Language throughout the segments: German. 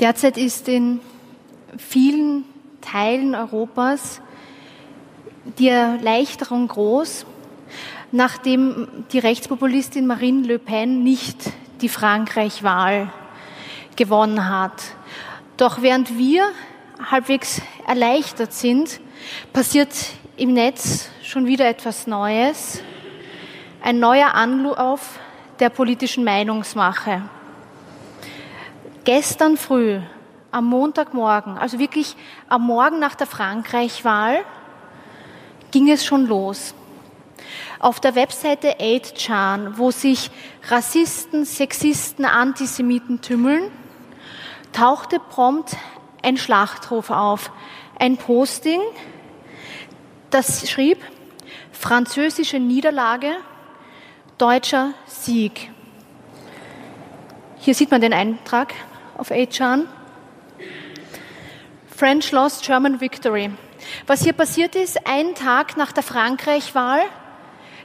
Derzeit ist in vielen Teilen Europas die Erleichterung groß, nachdem die Rechtspopulistin Marine Le Pen nicht die Frankreich-Wahl gewonnen hat. Doch während wir halbwegs erleichtert sind, passiert im Netz schon wieder etwas Neues. Ein neuer Anlauf der politischen Meinungsmache. Gestern früh, am Montagmorgen, also wirklich am Morgen nach der Frankreich-Wahl, ging es schon los. Auf der Webseite 8chan, wo sich Rassisten, Sexisten, Antisemiten tümmeln, tauchte prompt ein Schlachtruf auf. Ein Posting, das schrieb, französische Niederlage, deutscher Sieg. Hier sieht man den Eintrag auf 8chan. French lost German victory. Was hier passiert ist, einen Tag nach der Frankreich-Wahl,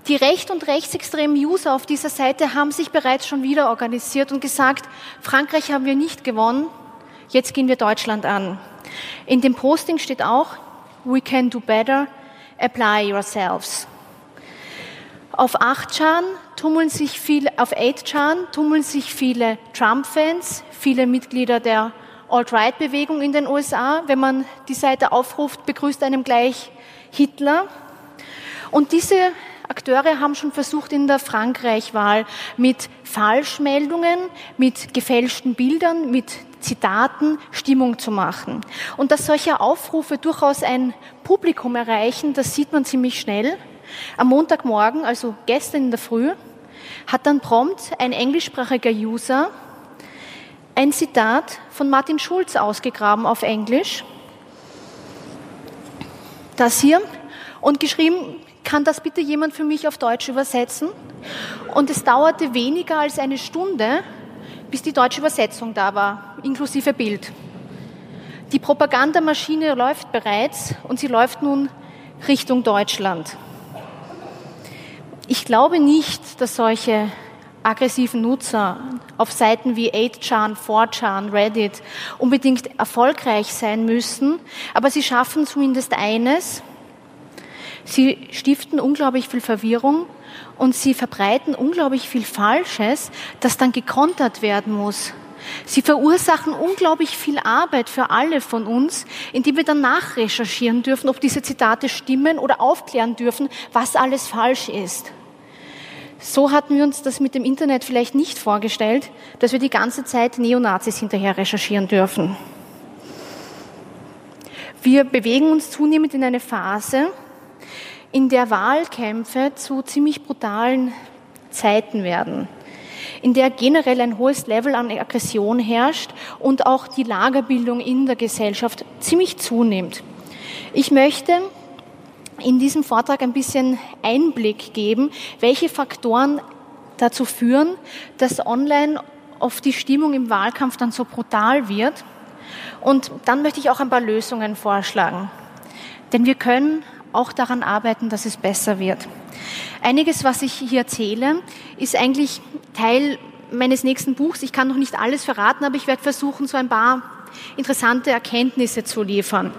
die recht- und rechtsextremen User auf dieser Seite haben sich bereits schon wieder organisiert und gesagt, Frankreich haben wir nicht gewonnen, jetzt gehen wir Deutschland an. In dem Posting steht auch, we can do better, apply yourselves. Auf 8chan tummeln sich viele, auf 8chan tummeln sich viele Trump-Fans, viele Mitglieder der Alt-Right-Bewegung in den USA. Wenn man die Seite aufruft, begrüßt einem gleich Hitler. Und diese Akteure haben schon versucht, in der Frankreich-Wahl mit Falschmeldungen, mit gefälschten Bildern, mit Zitaten Stimmung zu machen. Und dass solche Aufrufe durchaus ein Publikum erreichen, das sieht man ziemlich schnell. Am Montagmorgen, also gestern in der Früh, hat dann prompt ein englischsprachiger User ein Zitat von Martin Schulz ausgegraben auf Englisch. Das hier. Und geschrieben, kann das bitte jemand für mich auf Deutsch übersetzen? Und es dauerte weniger als eine Stunde, bis die deutsche Übersetzung da war, inklusive Bild. Die Propagandamaschine läuft bereits und sie läuft nun Richtung Deutschland. Ich glaube nicht, dass solche aggressiven Nutzer auf Seiten wie 8chan, 4chan, Reddit unbedingt erfolgreich sein müssen, aber sie schaffen zumindest eines, sie stiften unglaublich viel Verwirrung und sie verbreiten unglaublich viel Falsches, das dann gekontert werden muss. Sie verursachen unglaublich viel Arbeit für alle von uns, indem wir dann nachrecherchieren dürfen, ob diese Zitate stimmen oder aufklären dürfen, was alles falsch ist. So hatten wir uns das mit dem Internet vielleicht nicht vorgestellt, dass wir die ganze Zeit Neonazis hinterher recherchieren dürfen. Wir bewegen uns zunehmend in eine Phase, in der Wahlkämpfe zu ziemlich brutalen Zeiten werden, in der generell ein hohes Level an Aggression herrscht und auch die Lagerbildung in der Gesellschaft ziemlich zunimmt. Ich möchte in diesem Vortrag ein bisschen Einblick geben, welche Faktoren dazu führen, dass online oft die Stimmung im Wahlkampf dann so brutal wird. Und dann möchte ich auch ein paar Lösungen vorschlagen. Denn wir können auch daran arbeiten, dass es besser wird. Einiges, was ich hier erzähle, ist eigentlich Teil meines nächsten Buchs. Ich kann noch nicht alles verraten, aber ich werde versuchen, so ein paar interessante Erkenntnisse zu liefern.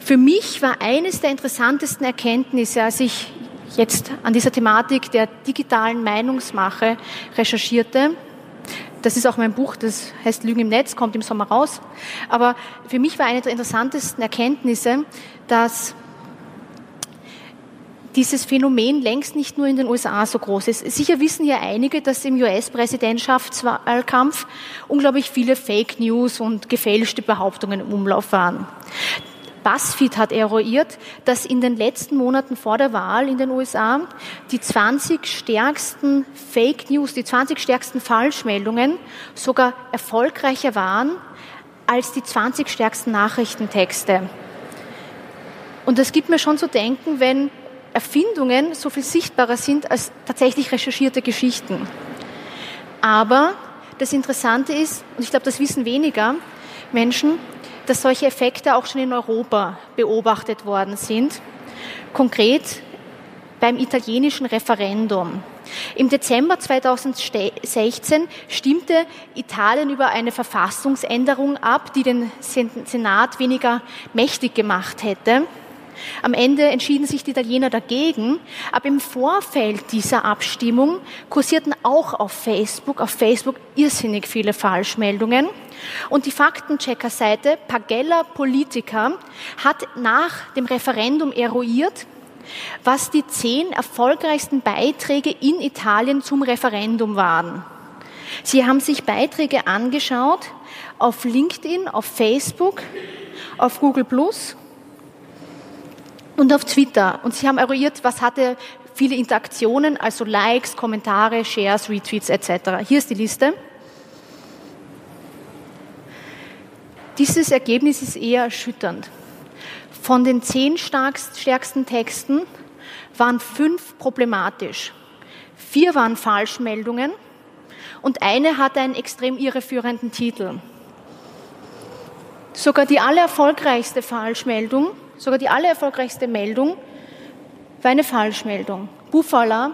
Für mich war eines der interessantesten Erkenntnisse, als ich jetzt an dieser Thematik der digitalen Meinungsmache recherchierte, das ist auch mein Buch, das heißt Lügen im Netz, kommt im Sommer raus. Aber für mich war eine der interessantesten Erkenntnisse, dass dieses Phänomen längst nicht nur in den USA so groß ist. Sicher wissen hier einige, dass im US-Präsidentschaftswahlkampf unglaublich viele Fake News und gefälschte Behauptungen im Umlauf waren. BuzzFeed hat eruiert, dass in den letzten Monaten vor der Wahl in den USA die 20 stärksten Fake News, die 20 stärksten Falschmeldungen sogar erfolgreicher waren als die 20 stärksten Nachrichtentexte. Und das gibt mir schon zu denken, wenn Erfindungen so viel sichtbarer sind als tatsächlich recherchierte Geschichten. Aber das Interessante ist, und ich glaube, das wissen weniger Menschen, dass solche Effekte auch schon in Europa beobachtet worden sind. Konkret beim italienischen Referendum. Im Dezember 2016 stimmte Italien über eine Verfassungsänderung ab, die den Senat weniger mächtig gemacht hätte. Am Ende entschieden sich die Italiener dagegen, aber im Vorfeld dieser Abstimmung kursierten auch auf Facebook, auf Facebook irrsinnig viele Falschmeldungen. Und die Faktenchecker-Seite Pagella Politica hat nach dem Referendum eruiert, was die zehn erfolgreichsten Beiträge in Italien zum Referendum waren. Sie haben sich Beiträge angeschaut auf LinkedIn, auf Facebook, auf Google Plus und auf Twitter. Und sie haben eruiert, was hatte viele Interaktionen, also Likes, Kommentare, Shares, Retweets etc. Hier ist die Liste. Dieses Ergebnis ist eher erschütternd. Von den zehn stärksten Texten waren fünf problematisch. Vier waren Falschmeldungen und eine hatte einen extrem irreführenden Titel. Sogar die allererfolgreichste Falschmeldung, sogar die allererfolgreichste Meldung war eine Falschmeldung. Buffala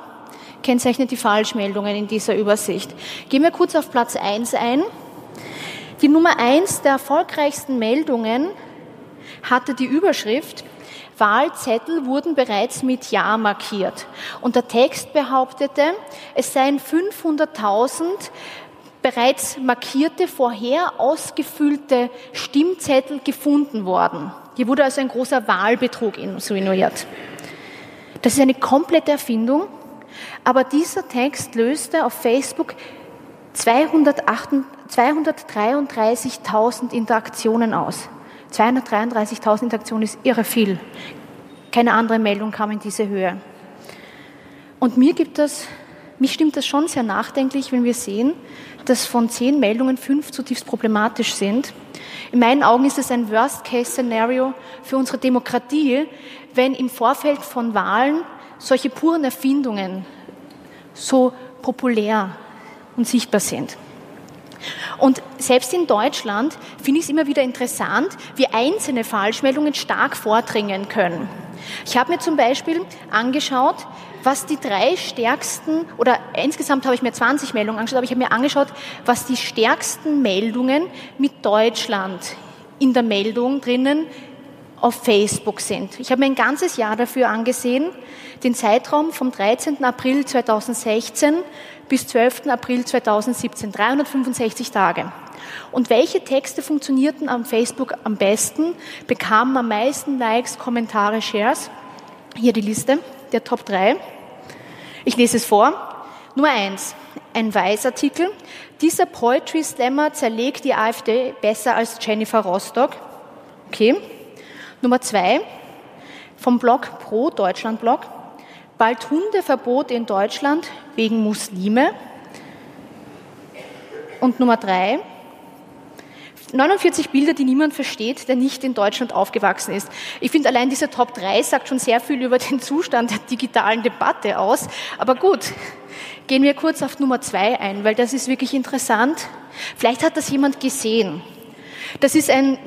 kennzeichnet die Falschmeldungen in dieser Übersicht. Gehen wir kurz auf Platz 1 ein. Die Nummer 1 der erfolgreichsten Meldungen hatte die Überschrift Wahlzettel wurden bereits mit Ja markiert. Und der Text behauptete, es seien 500.000 bereits markierte, vorher ausgefüllte Stimmzettel gefunden worden. Hier wurde also ein großer Wahlbetrug insinuiert. Das ist eine komplette Erfindung, aber dieser Text löste auf Facebook 233.000 Interaktionen aus. 233.000 Interaktionen ist irre viel. Keine andere Meldung kam in diese Höhe. Und mir gibt das, mich stimmt das schon sehr nachdenklich, wenn wir sehen, dass von zehn Meldungen fünf zutiefst problematisch sind. In meinen Augen ist es ein Worst-Case-Szenario für unsere Demokratie, wenn im Vorfeld von Wahlen solche puren Erfindungen so populär und sichtbar sind. Und selbst in Deutschland finde ich es immer wieder interessant, wie einzelne Falschmeldungen stark vordringen können. Ich habe mir zum Beispiel angeschaut, was die drei stärksten, oder insgesamt habe ich mir 20 Meldungen angeschaut, aber ich habe mir angeschaut, was die stärksten Meldungen mit Deutschland in der Meldung drinnen auf Facebook sind. Ich habe mir ein ganzes Jahr dafür angesehen, den Zeitraum vom 13. April 2016 bis 12. April 2017, 365 Tage. Und welche Texte funktionierten am Facebook am besten, bekamen am meisten Likes, Kommentare, Shares? Hier die Liste der Top 3. Ich lese es vor. Nummer 1, ein Weißartikel. Dieser Poetry Slammer zerlegt die AfD besser als Jennifer Rostock. Okay. Nummer 2, vom Blog Pro Deutschland Blog. Bald Hundeverbot in Deutschland wegen Muslime. Und Nummer drei, 49 Bilder, die niemand versteht, der nicht in Deutschland aufgewachsen ist. Ich finde, allein diese Top 3 sagt schon sehr viel über den Zustand der digitalen Debatte aus. Aber gut, gehen wir kurz auf Nummer 2 ein, weil das ist wirklich interessant. Vielleicht hat das jemand gesehen. Das ist ein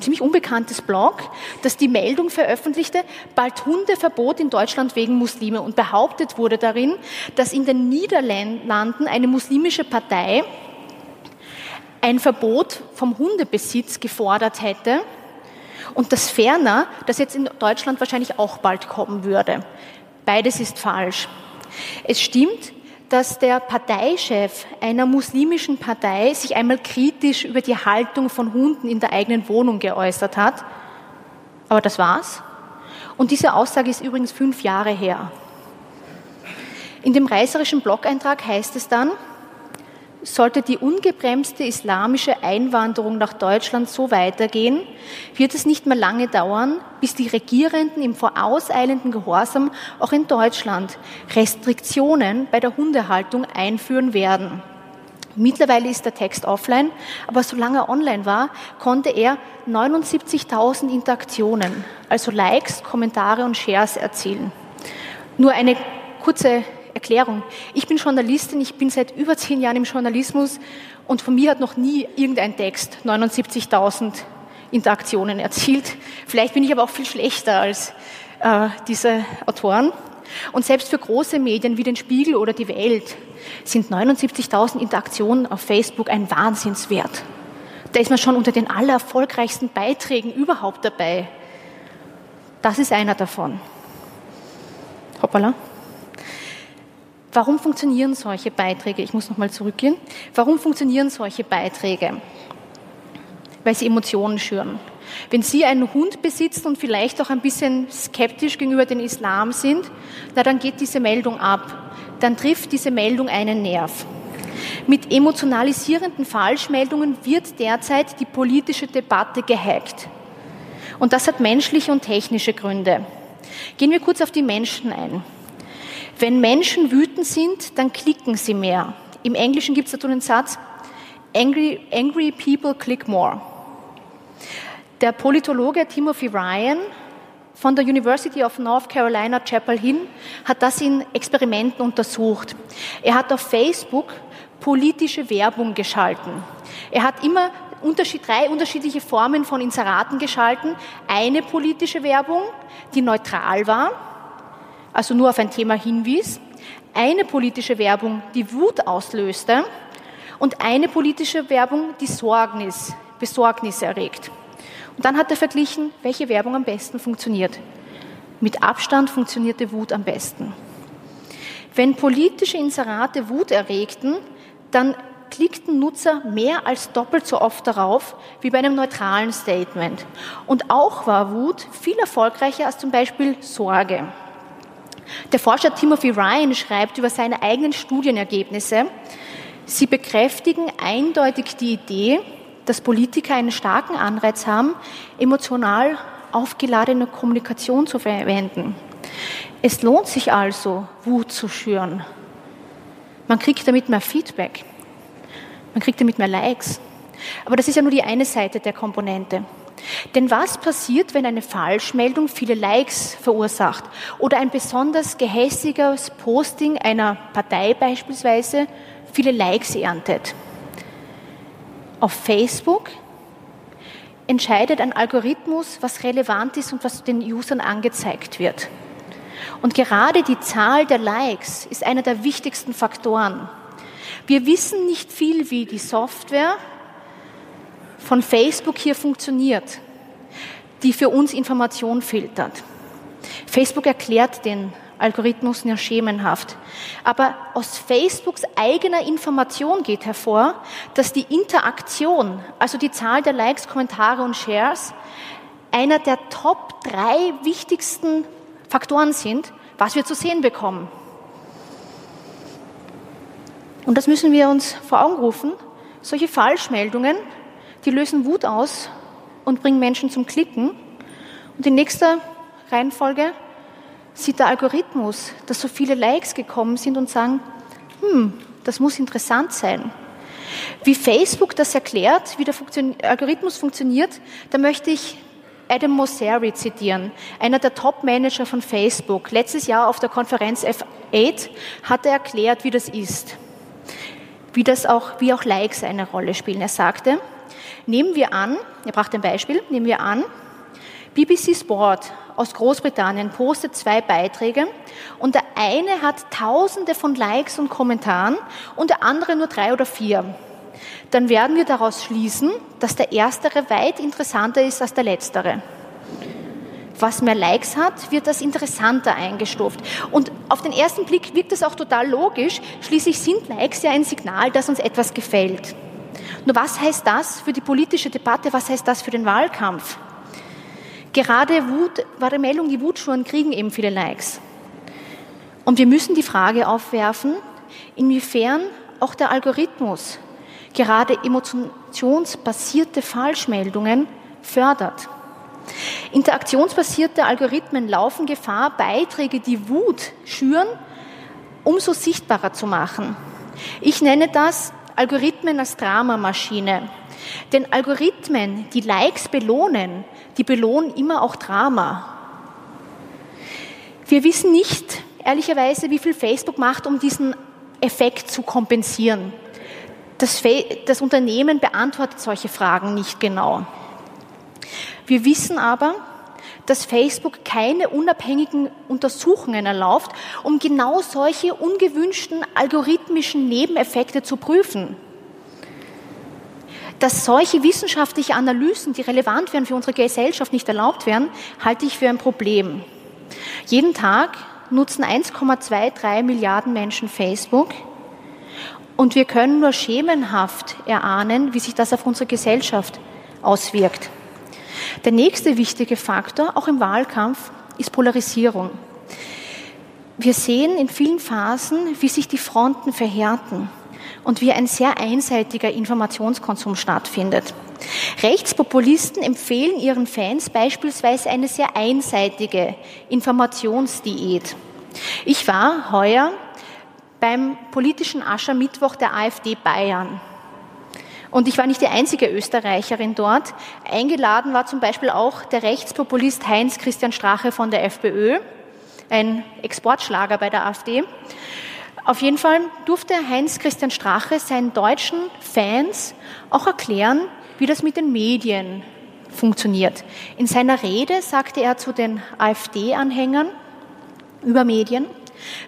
ziemlich unbekanntes Blog, das die Meldung veröffentlichte, bald Hundeverbot in Deutschland wegen Muslime und behauptet wurde darin, dass in den Niederlanden eine muslimische Partei ein Verbot vom Hundebesitz gefordert hätte und dass ferner das jetzt in Deutschland wahrscheinlich auch bald kommen würde. Beides ist falsch. Es stimmt, dass der Parteichef einer muslimischen Partei sich einmal kritisch über die Haltung von Hunden in der eigenen Wohnung geäußert hat. Aber das war's. Und diese Aussage ist übrigens fünf Jahre her. In dem reißerischen Blog-Eintrag heißt es dann, sollte die ungebremste islamische Einwanderung nach Deutschland so weitergehen, wird es nicht mehr lange dauern, bis die Regierenden im vorauseilenden Gehorsam auch in Deutschland Restriktionen bei der Hundehaltung einführen werden. Mittlerweile ist der Text offline, aber solange er online war, konnte er 79.000 Interaktionen, also Likes, Kommentare und Shares erzielen. Nur eine kurze Erklärung. Ich bin Journalistin, ich bin seit über zehn Jahren im Journalismus und von mir hat noch nie irgendein Text 79.000 Interaktionen erzielt. Vielleicht bin ich aber auch viel schlechter als äh, diese Autoren. Und selbst für große Medien wie den Spiegel oder die Welt sind 79.000 Interaktionen auf Facebook ein Wahnsinnswert. Da ist man schon unter den allererfolgreichsten Beiträgen überhaupt dabei. Das ist einer davon. Hoppala. Warum funktionieren solche Beiträge? Ich muss nochmal zurückgehen. Warum funktionieren solche Beiträge? Weil sie Emotionen schüren. Wenn Sie einen Hund besitzen und vielleicht auch ein bisschen skeptisch gegenüber dem Islam sind, na dann geht diese Meldung ab. Dann trifft diese Meldung einen Nerv. Mit emotionalisierenden Falschmeldungen wird derzeit die politische Debatte gehackt. Und das hat menschliche und technische Gründe. Gehen wir kurz auf die Menschen ein. Wenn Menschen wütend sind, dann klicken sie mehr. Im Englischen gibt es dazu den Satz, angry, angry people click more. Der Politologe Timothy Ryan von der University of North Carolina Chapel Hill hat das in Experimenten untersucht. Er hat auf Facebook politische Werbung geschalten. Er hat immer Unterschied, drei unterschiedliche Formen von Inseraten geschalten. Eine politische Werbung, die neutral war, also nur auf ein Thema hinwies. Eine politische Werbung, die Wut auslöste. Und eine politische Werbung, die Sorgnis, Besorgnis erregt. Und dann hat er verglichen, welche Werbung am besten funktioniert. Mit Abstand funktionierte Wut am besten. Wenn politische Inserate Wut erregten, dann klickten Nutzer mehr als doppelt so oft darauf wie bei einem neutralen Statement. Und auch war Wut viel erfolgreicher als zum Beispiel Sorge. Der Forscher Timothy Ryan schreibt über seine eigenen Studienergebnisse, sie bekräftigen eindeutig die Idee, dass Politiker einen starken Anreiz haben, emotional aufgeladene Kommunikation zu verwenden. Es lohnt sich also, Wut zu schüren. Man kriegt damit mehr Feedback. Man kriegt damit mehr Likes. Aber das ist ja nur die eine Seite der Komponente. Denn was passiert, wenn eine Falschmeldung viele Likes verursacht oder ein besonders gehässiges Posting einer Partei beispielsweise viele Likes erntet? Auf Facebook entscheidet ein Algorithmus, was relevant ist und was den Usern angezeigt wird. Und gerade die Zahl der Likes ist einer der wichtigsten Faktoren. Wir wissen nicht viel, wie die Software von Facebook hier funktioniert, die für uns Information filtert. Facebook erklärt den Algorithmus nur schemenhaft. Aber aus Facebooks eigener Information geht hervor, dass die Interaktion, also die Zahl der Likes, Kommentare und Shares, einer der Top drei wichtigsten Faktoren sind, was wir zu sehen bekommen. Und das müssen wir uns vor Augen rufen. Solche Falschmeldungen, die lösen Wut aus und bringen Menschen zum Klicken. Und in nächster Reihenfolge sieht der Algorithmus, dass so viele Likes gekommen sind und sagen, hm, das muss interessant sein. Wie Facebook das erklärt, wie der Funktion Algorithmus funktioniert, da möchte ich Adam Mosseri zitieren, einer der Top-Manager von Facebook. Letztes Jahr auf der Konferenz F8 hat er erklärt, wie das ist, wie, das auch, wie auch Likes eine Rolle spielen. Er sagte, nehmen wir an, er brachte ein Beispiel, nehmen wir an, BBC Sport aus Großbritannien postet zwei Beiträge und der eine hat tausende von Likes und Kommentaren und der andere nur drei oder vier. Dann werden wir daraus schließen, dass der erstere weit interessanter ist als der letztere. Was mehr Likes hat, wird das interessanter eingestuft. Und auf den ersten Blick wirkt das auch total logisch. Schließlich sind Likes ja ein Signal, dass uns etwas gefällt. Nur was heißt das für die politische Debatte? Was heißt das für den Wahlkampf? Gerade Wut, wahre Meldung, die Wutschuren kriegen eben viele Likes. Und wir müssen die Frage aufwerfen, inwiefern auch der Algorithmus gerade emotionsbasierte Falschmeldungen fördert. Interaktionsbasierte Algorithmen laufen Gefahr, Beiträge, die Wut schüren, umso sichtbarer zu machen. Ich nenne das Algorithmen als Dramamaschine. Denn Algorithmen, die Likes belohnen, die belohnen immer auch Drama. Wir wissen nicht, ehrlicherweise, wie viel Facebook macht, um diesen Effekt zu kompensieren. Das, das, Unternehmen beantwortet solche Fragen nicht genau. Wir wissen aber, dass Facebook keine unabhängigen Untersuchungen erlaubt, um genau solche ungewünschten algorithmischen Nebeneffekte zu prüfen. Dass solche wissenschaftliche Analysen, die relevant wären für unsere Gesellschaft, nicht erlaubt werden, halte ich für ein Problem. Jeden Tag nutzen 1,23 Milliarden Menschen Facebook und wir können nur schemenhaft erahnen, wie sich das auf unsere Gesellschaft auswirkt. Der nächste wichtige Faktor, auch im Wahlkampf, ist Polarisierung. Wir sehen in vielen Phasen, wie sich die Fronten verhärten und wie ein sehr einseitiger Informationskonsum stattfindet. Rechtspopulisten empfehlen ihren Fans beispielsweise eine sehr einseitige Informationsdiät. Ich war heuer beim politischen Aschermittwoch der AfD Bayern. Und ich war nicht die einzige Österreicherin dort. Eingeladen war zum Beispiel auch der Rechtspopulist Heinz Christian Strache von der FPÖ, ein Exportschlager bei der AfD. Auf jeden Fall durfte Heinz Christian Strache seinen deutschen Fans auch erklären, wie das mit den Medien funktioniert. In seiner Rede sagte er zu den AfD-Anhängern über Medien,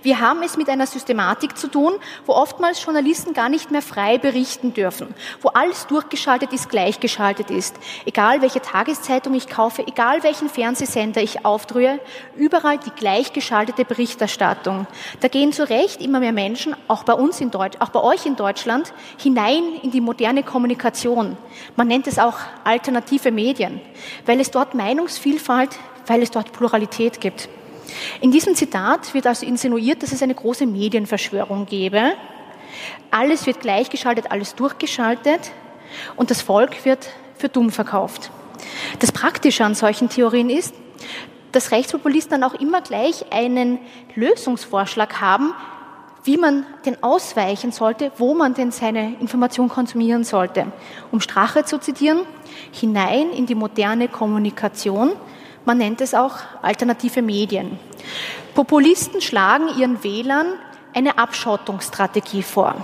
wir haben es mit einer Systematik zu tun, wo oftmals Journalisten gar nicht mehr frei berichten dürfen, wo alles durchgeschaltet ist, gleichgeschaltet ist. Egal welche Tageszeitung ich kaufe, egal welchen Fernsehsender ich aufdrühe, überall die gleichgeschaltete Berichterstattung. Da gehen zu Recht immer mehr Menschen, auch bei uns in Deutsch, auch bei euch in Deutschland, hinein in die moderne Kommunikation. Man nennt es auch alternative Medien, weil es dort Meinungsvielfalt, weil es dort Pluralität gibt. In diesem Zitat wird also insinuiert, dass es eine große Medienverschwörung gäbe. Alles wird gleichgeschaltet, alles durchgeschaltet und das Volk wird für dumm verkauft. Das Praktische an solchen Theorien ist, dass Rechtspopulisten dann auch immer gleich einen Lösungsvorschlag haben, wie man denn ausweichen sollte, wo man denn seine Information konsumieren sollte. Um Strache zu zitieren, hinein in die moderne Kommunikation, man nennt es auch alternative Medien. Populisten schlagen ihren Wählern eine Abschottungsstrategie vor.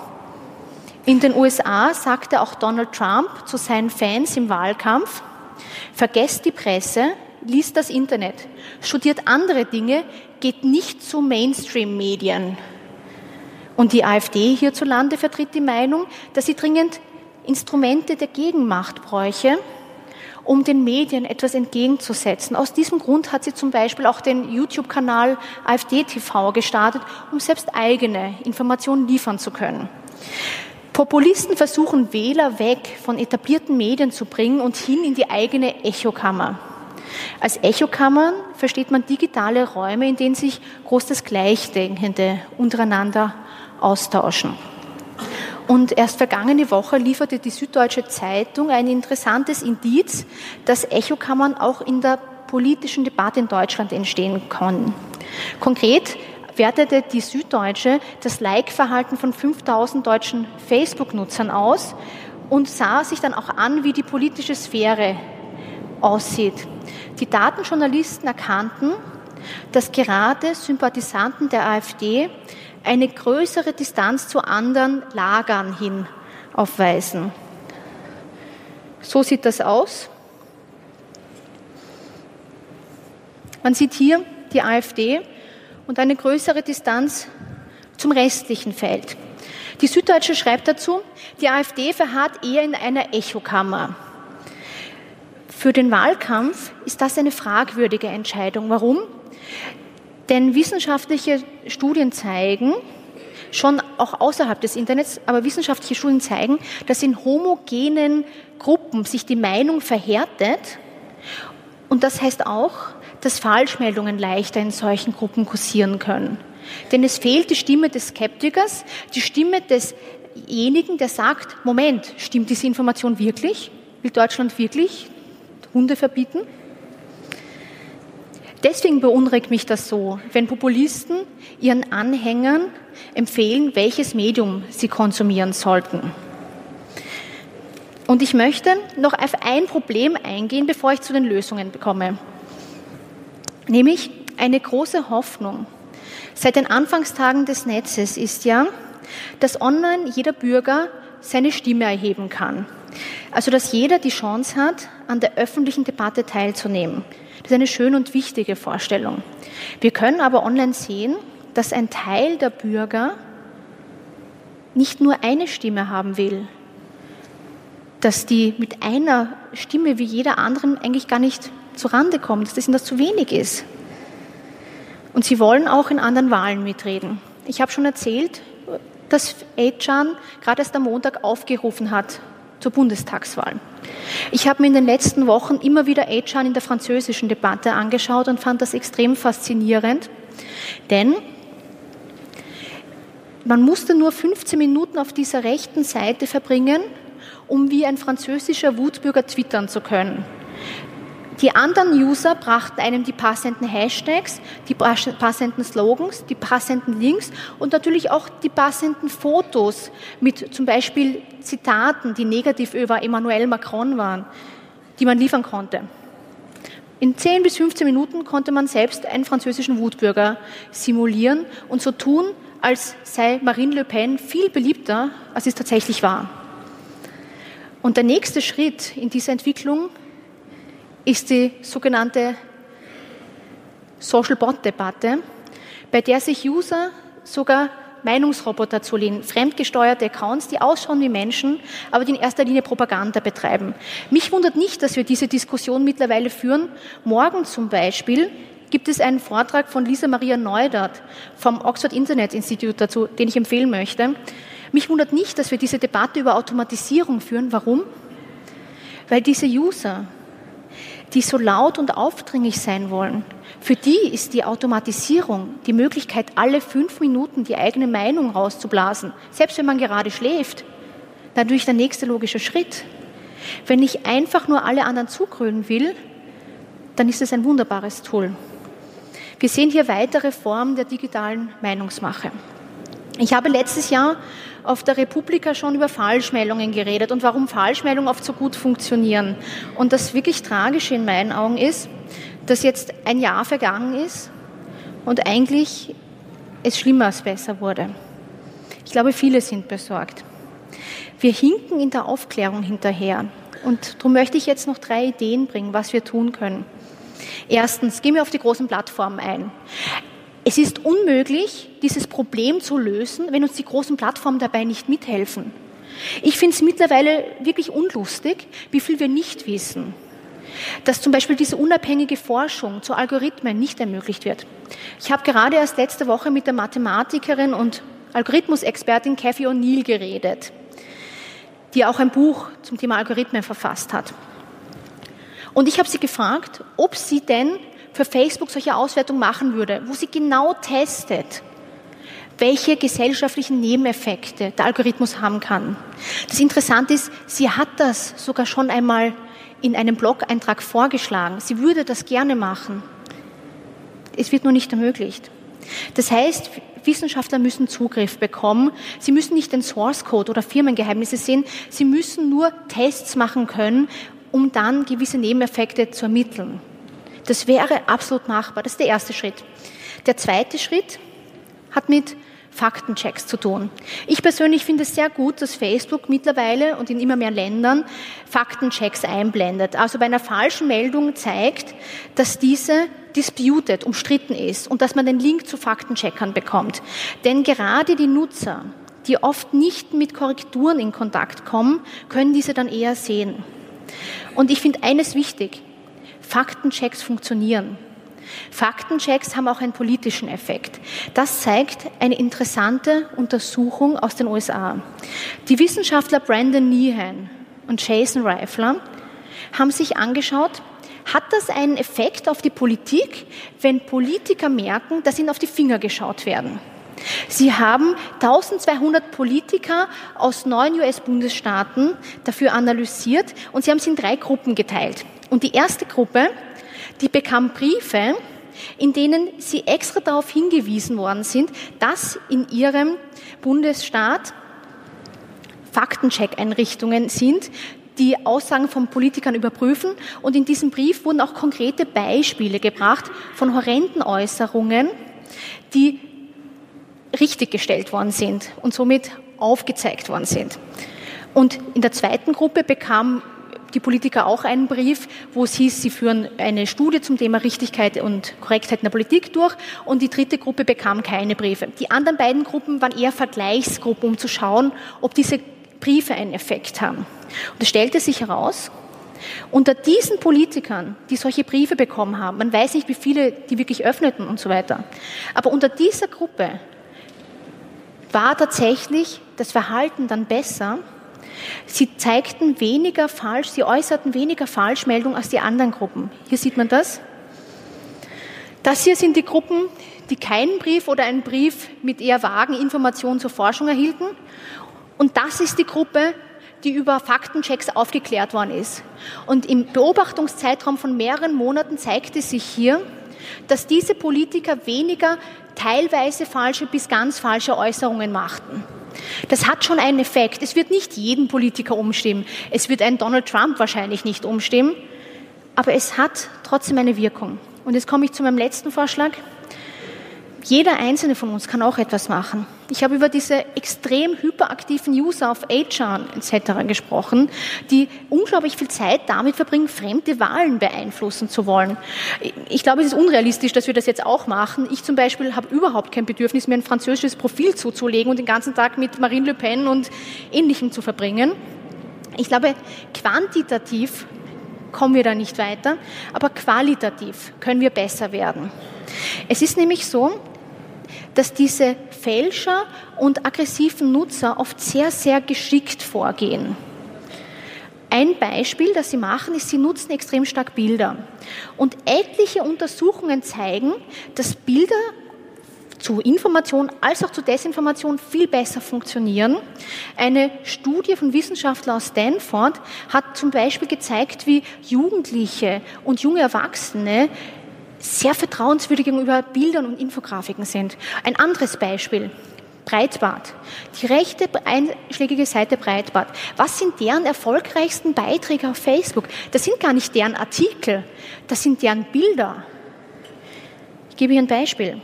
In den USA sagte auch Donald Trump zu seinen Fans im Wahlkampf, vergesst die Presse, liest das Internet, studiert andere Dinge, geht nicht zu Mainstream-Medien. Und die AfD hierzulande vertritt die Meinung, dass sie dringend Instrumente der Gegenmacht bräuche, um den Medien etwas entgegenzusetzen. Aus diesem Grund hat sie zum Beispiel auch den YouTube-Kanal AfD TV gestartet, um selbst eigene Informationen liefern zu können. Populisten versuchen Wähler weg von etablierten Medien zu bringen und hin in die eigene Echokammer. Als Echokammern versteht man digitale Räume, in denen sich groß das Gleichdenkende untereinander austauschen. Und erst vergangene Woche lieferte die Süddeutsche Zeitung ein interessantes Indiz, dass Echokammern auch in der politischen Debatte in Deutschland entstehen können. Konkret wertete die Süddeutsche das Like-Verhalten von 5000 deutschen Facebook-Nutzern aus und sah sich dann auch an, wie die politische Sphäre aussieht. Die Datenjournalisten erkannten, dass gerade Sympathisanten der AfD eine größere Distanz zu anderen Lagern hin aufweisen. So sieht das aus. Man sieht hier die AfD und eine größere Distanz zum restlichen Feld. Die Süddeutsche schreibt dazu, die AfD verharrt eher in einer Echokammer. Für den Wahlkampf ist das eine fragwürdige Entscheidung. Warum? Denn wissenschaftliche Studien zeigen, schon auch außerhalb des Internets, aber wissenschaftliche Studien zeigen, dass in homogenen Gruppen sich die Meinung verhärtet. Und das heißt auch, dass Falschmeldungen leichter in solchen Gruppen kursieren können. Denn es fehlt die Stimme des Skeptikers, die Stimme desjenigen, der sagt, Moment, stimmt diese Information wirklich? Will Deutschland wirklich Hunde verbieten? Deswegen beunruhigt mich das so, wenn Populisten ihren Anhängern empfehlen, welches Medium sie konsumieren sollten. Und ich möchte noch auf ein Problem eingehen, bevor ich zu den Lösungen komme. Nämlich eine große Hoffnung seit den Anfangstagen des Netzes ist ja, dass online jeder Bürger seine Stimme erheben kann. Also dass jeder die Chance hat, an der öffentlichen Debatte teilzunehmen. Das ist eine schöne und wichtige Vorstellung. Wir können aber online sehen, dass ein Teil der Bürger nicht nur eine Stimme haben will, dass die mit einer Stimme wie jeder anderen eigentlich gar nicht zurande kommt, dass das zu wenig ist. Und sie wollen auch in anderen Wahlen mitreden. Ich habe schon erzählt, dass Echan gerade erst am Montag aufgerufen hat zur Bundestagswahl. Ich habe mir in den letzten Wochen immer wieder Echan in der französischen Debatte angeschaut und fand das extrem faszinierend, denn man musste nur 15 Minuten auf dieser rechten Seite verbringen, um wie ein französischer Wutbürger twittern zu können. Die anderen User brachten einem die passenden Hashtags, die passenden Slogans, die passenden Links und natürlich auch die passenden Fotos mit zum Beispiel Zitaten, die negativ über Emmanuel Macron waren, die man liefern konnte. In 10 bis 15 Minuten konnte man selbst einen französischen Wutbürger simulieren und so tun, als sei Marine Le Pen viel beliebter, als es tatsächlich war. Und der nächste Schritt in dieser Entwicklung ist die sogenannte Social Bot Debatte, bei der sich User sogar Meinungsroboter zulehnen, fremdgesteuerte Accounts, die ausschauen wie Menschen, aber die in erster Linie Propaganda betreiben. Mich wundert nicht, dass wir diese Diskussion mittlerweile führen. Morgen zum Beispiel gibt es einen Vortrag von Lisa Maria Neudert vom Oxford Internet Institute dazu, den ich empfehlen möchte. Mich wundert nicht, dass wir diese Debatte über Automatisierung führen. Warum? Weil diese User, die so laut und aufdringlich sein wollen, für die ist die Automatisierung, die Möglichkeit, alle fünf Minuten die eigene Meinung rauszublasen, selbst wenn man gerade schläft, natürlich der nächste logische Schritt. Wenn ich einfach nur alle anderen zugrölen will, dann ist es ein wunderbares Tool. Wir sehen hier weitere Formen der digitalen Meinungsmache. Ich habe letztes Jahr auf der Republika schon über Falschmeldungen geredet und warum Falschmeldungen oft so gut funktionieren. Und das wirklich Tragische in meinen Augen ist, dass jetzt ein Jahr vergangen ist und eigentlich es schlimmer als besser wurde. Ich glaube, viele sind besorgt. Wir hinken in der Aufklärung hinterher. Und darum möchte ich jetzt noch drei Ideen bringen, was wir tun können. Erstens, gehen wir auf die großen Plattformen ein. Es ist unmöglich, dieses Problem zu lösen, wenn uns die großen Plattformen dabei nicht mithelfen. Ich finde es mittlerweile wirklich unlustig, wie viel wir nicht wissen. Dass zum Beispiel diese unabhängige Forschung zu Algorithmen nicht ermöglicht wird. Ich habe gerade erst letzte Woche mit der Mathematikerin und Algorithmusexpertin Kathy O'Neill geredet, die auch ein Buch zum Thema Algorithmen verfasst hat. Und ich habe sie gefragt, ob sie denn für Facebook solche Auswertungen machen würde, wo sie genau testet, welche gesellschaftlichen Nebeneffekte der Algorithmus haben kann. Das Interessante ist, sie hat das sogar schon einmal in einem Blog-Eintrag vorgeschlagen. Sie würde das gerne machen. Es wird nur nicht ermöglicht. Das heißt, Wissenschaftler müssen Zugriff bekommen. Sie müssen nicht den Source Code oder Firmengeheimnisse sehen. Sie müssen nur Tests machen können, um dann gewisse Nebeneffekte zu ermitteln. Das wäre absolut machbar. Das ist der erste Schritt. Der zweite Schritt hat mit Faktenchecks zu tun. Ich persönlich finde es sehr gut, dass Facebook mittlerweile und in immer mehr Ländern Faktenchecks einblendet. Also bei einer falschen Meldung zeigt, dass diese disputed, umstritten ist und dass man den Link zu Faktencheckern bekommt. Denn gerade die Nutzer, die oft nicht mit Korrekturen in Kontakt kommen, können diese dann eher sehen. Und ich finde eines wichtig. Faktenchecks funktionieren. Faktenchecks haben auch einen politischen Effekt. Das zeigt eine interessante Untersuchung aus den USA. Die Wissenschaftler Brandon Nehan und Jason Reifler haben sich angeschaut, hat das einen Effekt auf die Politik, wenn Politiker merken, dass ihnen auf die Finger geschaut werden? Sie haben 1200 Politiker aus neun US-Bundesstaaten dafür analysiert und sie haben sie in drei Gruppen geteilt. Und die erste Gruppe, die bekam Briefe, in denen sie extra darauf hingewiesen worden sind, dass in ihrem Bundesstaat Faktencheck-Einrichtungen sind, die Aussagen von Politikern überprüfen. Und in diesem Brief wurden auch konkrete Beispiele gebracht von horrenden Äußerungen, die richtiggestellt worden sind und somit aufgezeigt worden sind. Und in der zweiten Gruppe bekam die Politiker auch einen Brief, wo es hieß, sie führen eine Studie zum Thema Richtigkeit und Korrektheit in der Politik durch und die dritte Gruppe bekam keine Briefe. Die anderen beiden Gruppen waren eher Vergleichsgruppen, um zu schauen, ob diese Briefe einen Effekt haben. Und es stellte sich heraus, unter diesen Politikern, die solche Briefe bekommen haben, man weiß nicht, wie viele die wirklich öffneten und so weiter, aber unter dieser Gruppe war tatsächlich das Verhalten dann besser. Sie zeigten weniger falsch, sie äußerten weniger Falschmeldungen als die anderen Gruppen. Hier sieht man das. Das hier sind die Gruppen, die keinen Brief oder einen Brief mit eher vagen Informationen zur Forschung erhielten. Und das ist die Gruppe, die über Faktenchecks aufgeklärt worden ist. Und im Beobachtungszeitraum von mehreren Monaten zeigte sich hier, dass diese Politiker weniger teilweise falsche bis ganz falsche Äußerungen machten. Das hat schon einen Effekt. Es wird nicht jeden Politiker umstimmen. Es wird einen Donald Trump wahrscheinlich nicht umstimmen. Aber es hat trotzdem eine Wirkung. Und jetzt komme ich zu meinem letzten Vorschlag. Jeder einzelne von uns kann auch etwas machen. Ich habe über diese extrem hyperaktiven User auf HR etc. gesprochen, die unglaublich viel Zeit damit verbringen, fremde Wahlen beeinflussen zu wollen. Ich glaube, es ist unrealistisch, dass wir das jetzt auch machen. Ich zum Beispiel habe überhaupt kein Bedürfnis, mir ein französisches Profil zuzulegen und den ganzen Tag mit Marine Le Pen und Ähnlichem zu verbringen. Ich glaube, quantitativ kommen wir da nicht weiter, aber qualitativ können wir besser werden. Es ist nämlich so, dass diese Fälscher und aggressiven Nutzer oft sehr, sehr geschickt vorgehen. Ein Beispiel, das sie machen, ist, sie nutzen extrem stark Bilder. Und etliche Untersuchungen zeigen, dass Bilder zu Information als auch zu Desinformation viel besser funktionieren. Eine Studie von Wissenschaftlern aus Stanford hat zum Beispiel gezeigt, wie Jugendliche und junge Erwachsene sehr vertrauenswürdig gegenüber Bildern und Infografiken sind. Ein anderes Beispiel. Breitbart. Die rechte einschlägige Seite Breitbart. Was sind deren erfolgreichsten Beiträge auf Facebook? Das sind gar nicht deren Artikel, das sind deren Bilder. Ich gebe hier ein Beispiel.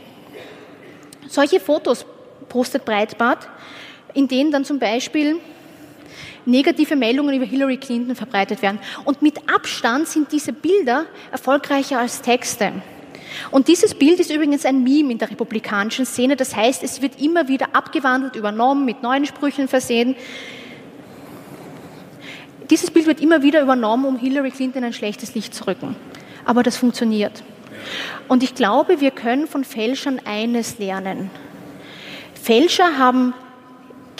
Solche Fotos postet Breitbart, in denen dann zum Beispiel negative Meldungen über Hillary Clinton verbreitet werden. Und mit Abstand sind diese Bilder erfolgreicher als Texte. Und dieses Bild ist übrigens ein Meme in der republikanischen Szene. Das heißt, es wird immer wieder abgewandelt, übernommen, mit neuen Sprüchen versehen. Dieses Bild wird immer wieder übernommen, um Hillary Clinton in ein schlechtes Licht zu rücken. Aber das funktioniert. Und ich glaube, wir können von Fälschern eines lernen. Fälscher haben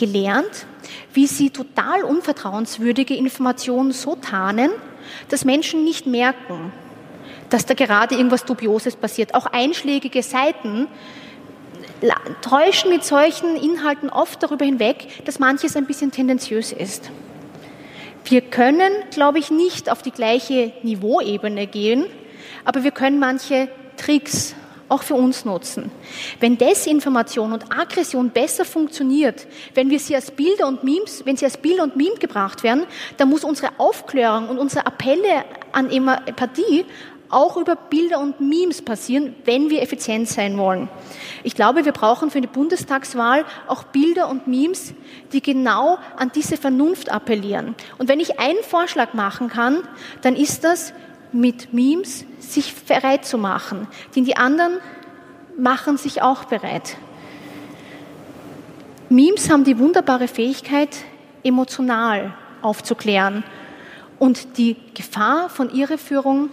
gelernt, wie sie total unvertrauenswürdige Informationen so tarnen, dass Menschen nicht merken, dass da gerade irgendwas Dubioses passiert. Auch einschlägige Seiten täuschen mit solchen Inhalten oft darüber hinweg, dass manches ein bisschen tendenziös ist. Wir können, glaube ich, nicht auf die gleiche Niveauebene gehen, aber wir können manche Tricks auch für uns nutzen. Wenn Desinformation und Aggression besser funktioniert, wenn wir sie als Bilder und Memes, wenn sie als Bilder und Meme gebracht werden, dann muss unsere Aufklärung und unsere Appelle an Empathie auch über Bilder und Memes passieren, wenn wir effizient sein wollen. Ich glaube, wir brauchen für eine Bundestagswahl auch Bilder und Memes, die genau an diese Vernunft appellieren. Und wenn ich einen Vorschlag machen kann, dann ist das, mit Memes sich bereit zu machen. Denn die anderen machen sich auch bereit. Memes haben die wunderbare Fähigkeit, emotional aufzuklären und die Gefahr von Irreführung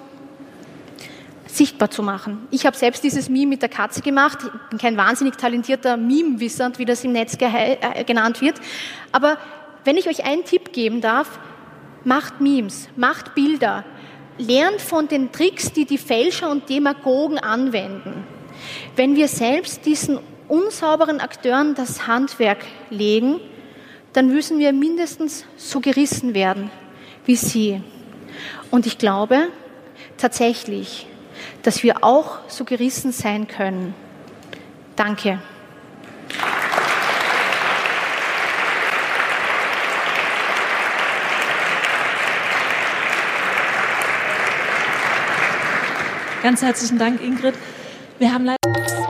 sichtbar zu machen. Ich habe selbst dieses Meme mit der Katze gemacht. Ich bin kein wahnsinnig talentierter Meme-Wissend, wie das im Netz äh, genannt wird. Aber wenn ich euch einen Tipp geben darf, macht Memes, macht Bilder, lernt von den Tricks, die die Fälscher und Demagogen anwenden. Wenn wir selbst diesen unsauberen Akteuren das Handwerk legen, dann müssen wir mindestens so gerissen werden wie sie. Und ich glaube tatsächlich, dass wir auch so gerissen sein können. Danke. Ganz herzlichen Dank, Ingrid. Wir haben leider.